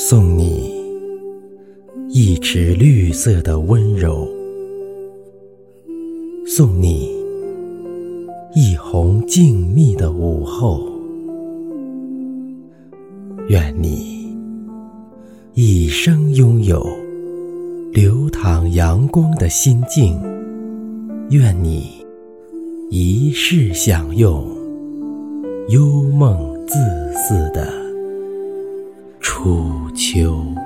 送你一池绿色的温柔，送你一泓静谧的午后。愿你一生拥有流淌阳光的心境，愿你一世享用幽梦自似的 chiều